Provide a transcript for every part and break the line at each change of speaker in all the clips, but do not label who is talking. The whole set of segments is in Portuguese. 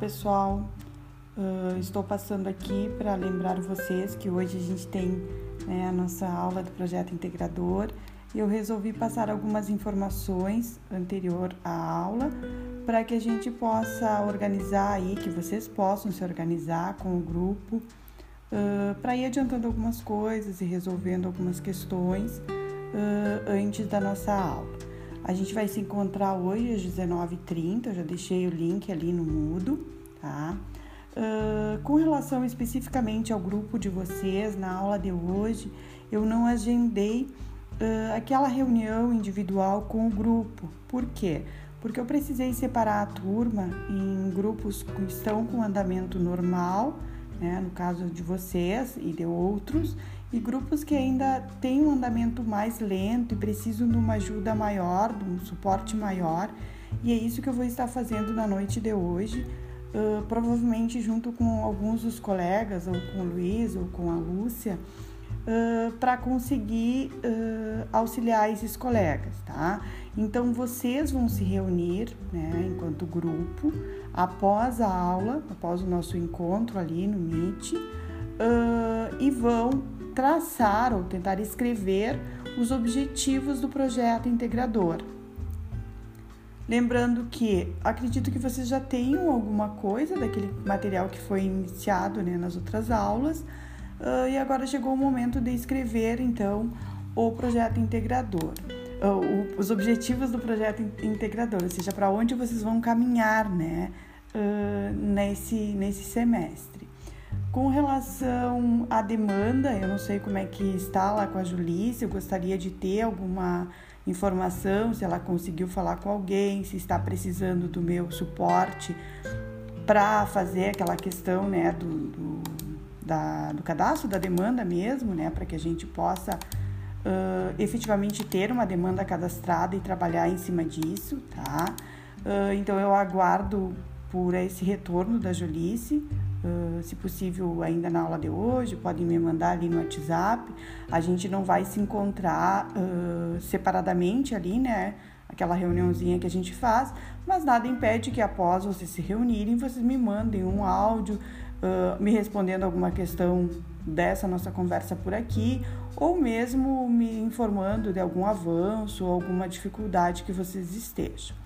pessoal, uh, estou passando aqui para lembrar vocês que hoje a gente tem né, a nossa aula do projeto integrador e eu resolvi passar algumas informações anterior à aula para que a gente possa organizar aí, que vocês possam se organizar com o grupo uh, para ir adiantando algumas coisas e resolvendo algumas questões uh, antes da nossa aula. A gente vai se encontrar hoje às 19h30, eu já deixei o link ali no mudo, tá? Uh, com relação especificamente ao grupo de vocês, na aula de hoje, eu não agendei uh, aquela reunião individual com o grupo. Por quê? Porque eu precisei separar a turma em grupos que estão com andamento normal, né, no caso de vocês e de outros, e grupos que ainda têm um andamento mais lento e precisam de uma ajuda maior, de um suporte maior. E é isso que eu vou estar fazendo na noite de hoje, uh, provavelmente junto com alguns dos colegas, ou com o Luiz, ou com a Lúcia, uh, para conseguir uh, auxiliar esses colegas, tá? Então vocês vão se reunir, né, enquanto grupo, após a aula, após o nosso encontro ali no Meet, e vão traçar ou tentar escrever os objetivos do projeto integrador. Lembrando que acredito que vocês já tenham alguma coisa daquele material que foi iniciado né, nas outras aulas, uh, e agora chegou o momento de escrever então o projeto integrador, uh, os objetivos do projeto integrador, ou seja, para onde vocês vão caminhar né, uh, nesse, nesse semestre. Com relação à demanda, eu não sei como é que está lá com a Julícia, eu gostaria de ter alguma informação, se ela conseguiu falar com alguém, se está precisando do meu suporte para fazer aquela questão né, do, do, da, do cadastro da demanda mesmo, né, para que a gente possa uh, efetivamente ter uma demanda cadastrada e trabalhar em cima disso, tá? Uh, então eu aguardo por esse retorno da Julice, Uh, se possível, ainda na aula de hoje, podem me mandar ali no WhatsApp. A gente não vai se encontrar uh, separadamente ali, né? Aquela reuniãozinha que a gente faz, mas nada impede que após vocês se reunirem, vocês me mandem um áudio uh, me respondendo alguma questão dessa nossa conversa por aqui, ou mesmo me informando de algum avanço ou alguma dificuldade que vocês estejam.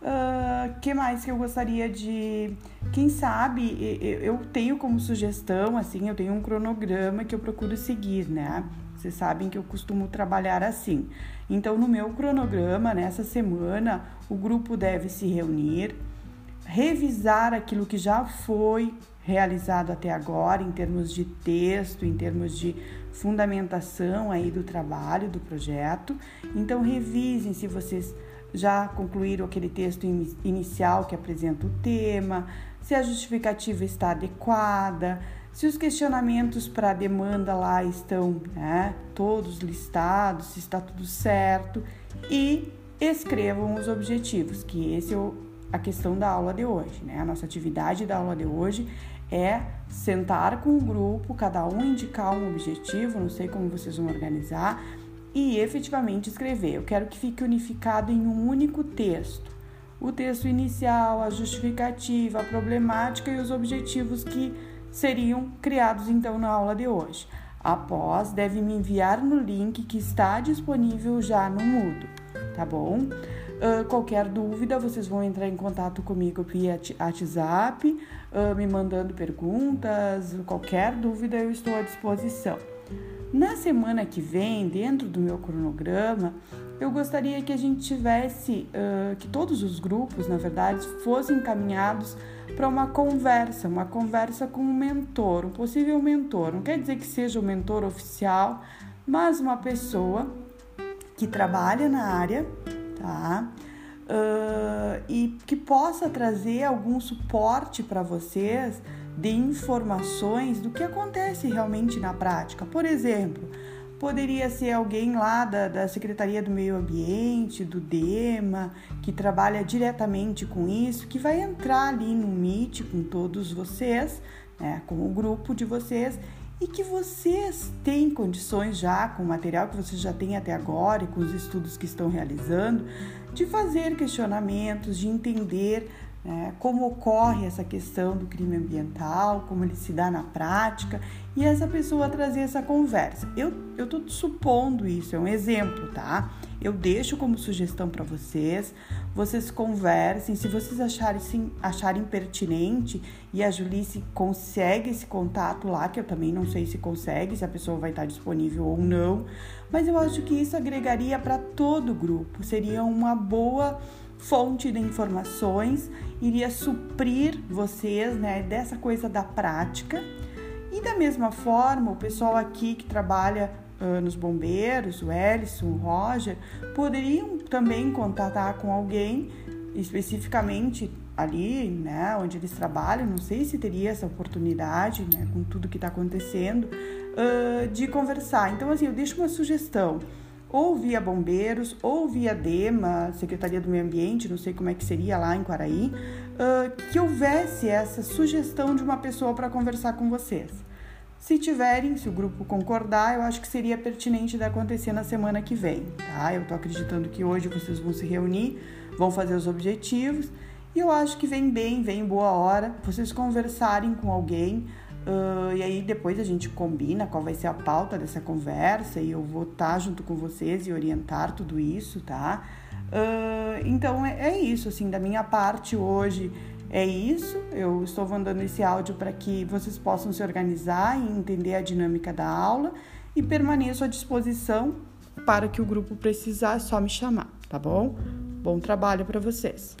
Uh, que mais que eu gostaria de. Quem sabe, eu tenho como sugestão, assim, eu tenho um cronograma que eu procuro seguir, né? Vocês sabem que eu costumo trabalhar assim. Então, no meu cronograma, nessa semana, o grupo deve se reunir, revisar aquilo que já foi realizado até agora, em termos de texto, em termos de fundamentação aí do trabalho, do projeto. Então, revisem se vocês já concluíram aquele texto inicial que apresenta o tema, se a justificativa está adequada, se os questionamentos para a demanda lá estão né, todos listados, se está tudo certo e escrevam os objetivos, que esse é a questão da aula de hoje, né? A nossa atividade da aula de hoje é sentar com o grupo, cada um indicar um objetivo, não sei como vocês vão organizar, e efetivamente escrever. Eu quero que fique unificado em um único texto. O texto inicial, a justificativa, a problemática e os objetivos que seriam criados então na aula de hoje. Após, deve me enviar no link que está disponível já no Mudo, tá bom? Uh, qualquer dúvida, vocês vão entrar em contato comigo via WhatsApp, uh, me mandando perguntas, qualquer dúvida eu estou à disposição. Na semana que vem, dentro do meu cronograma, eu gostaria que a gente tivesse, uh, que todos os grupos, na verdade, fossem encaminhados para uma conversa, uma conversa com um mentor, um possível mentor. Não quer dizer que seja o mentor oficial, mas uma pessoa que trabalha na área, tá? Uh, e que possa trazer algum suporte para vocês de informações do que acontece realmente na prática. Por exemplo, poderia ser alguém lá da, da Secretaria do Meio Ambiente, do DEMA, que trabalha diretamente com isso, que vai entrar ali no Meet com todos vocês, né, com o grupo de vocês, e que vocês têm condições já, com o material que vocês já têm até agora e com os estudos que estão realizando, de fazer questionamentos, de entender né, como ocorre essa questão do crime ambiental, como ele se dá na prática, e essa pessoa trazer essa conversa. Eu estou supondo isso, é um exemplo, tá? Eu deixo como sugestão para vocês, vocês conversem, se vocês acharem, acharem pertinente e a Julice consegue esse contato lá, que eu também não sei se consegue, se a pessoa vai estar disponível ou não, mas eu acho que isso agregaria para todo o grupo, seria uma boa fonte de informações, iria suprir vocês, né, dessa coisa da prática. E da mesma forma, o pessoal aqui que trabalha uh, nos bombeiros, o Ellison, o Roger, poderiam também contatar com alguém especificamente ali, né, onde eles trabalham, não sei se teria essa oportunidade, né, com tudo que está acontecendo, uh, de conversar. Então, assim, eu deixo uma sugestão ou via bombeiros, ou via DEMA, Secretaria do Meio Ambiente, não sei como é que seria lá em Quaraí, uh, que houvesse essa sugestão de uma pessoa para conversar com vocês. Se tiverem, se o grupo concordar, eu acho que seria pertinente de acontecer na semana que vem, tá? Eu tô acreditando que hoje vocês vão se reunir, vão fazer os objetivos, e eu acho que vem bem, vem boa hora vocês conversarem com alguém, Uh, e aí depois a gente combina qual vai ser a pauta dessa conversa e eu vou estar tá junto com vocês e orientar tudo isso, tá? Uh, então é, é, isso, assim, da minha parte hoje é isso. Eu estou mandando esse áudio para que vocês possam se organizar e entender a dinâmica da aula e permaneço à disposição para que o grupo precisar, é só me chamar, tá bom? Bom trabalho para vocês.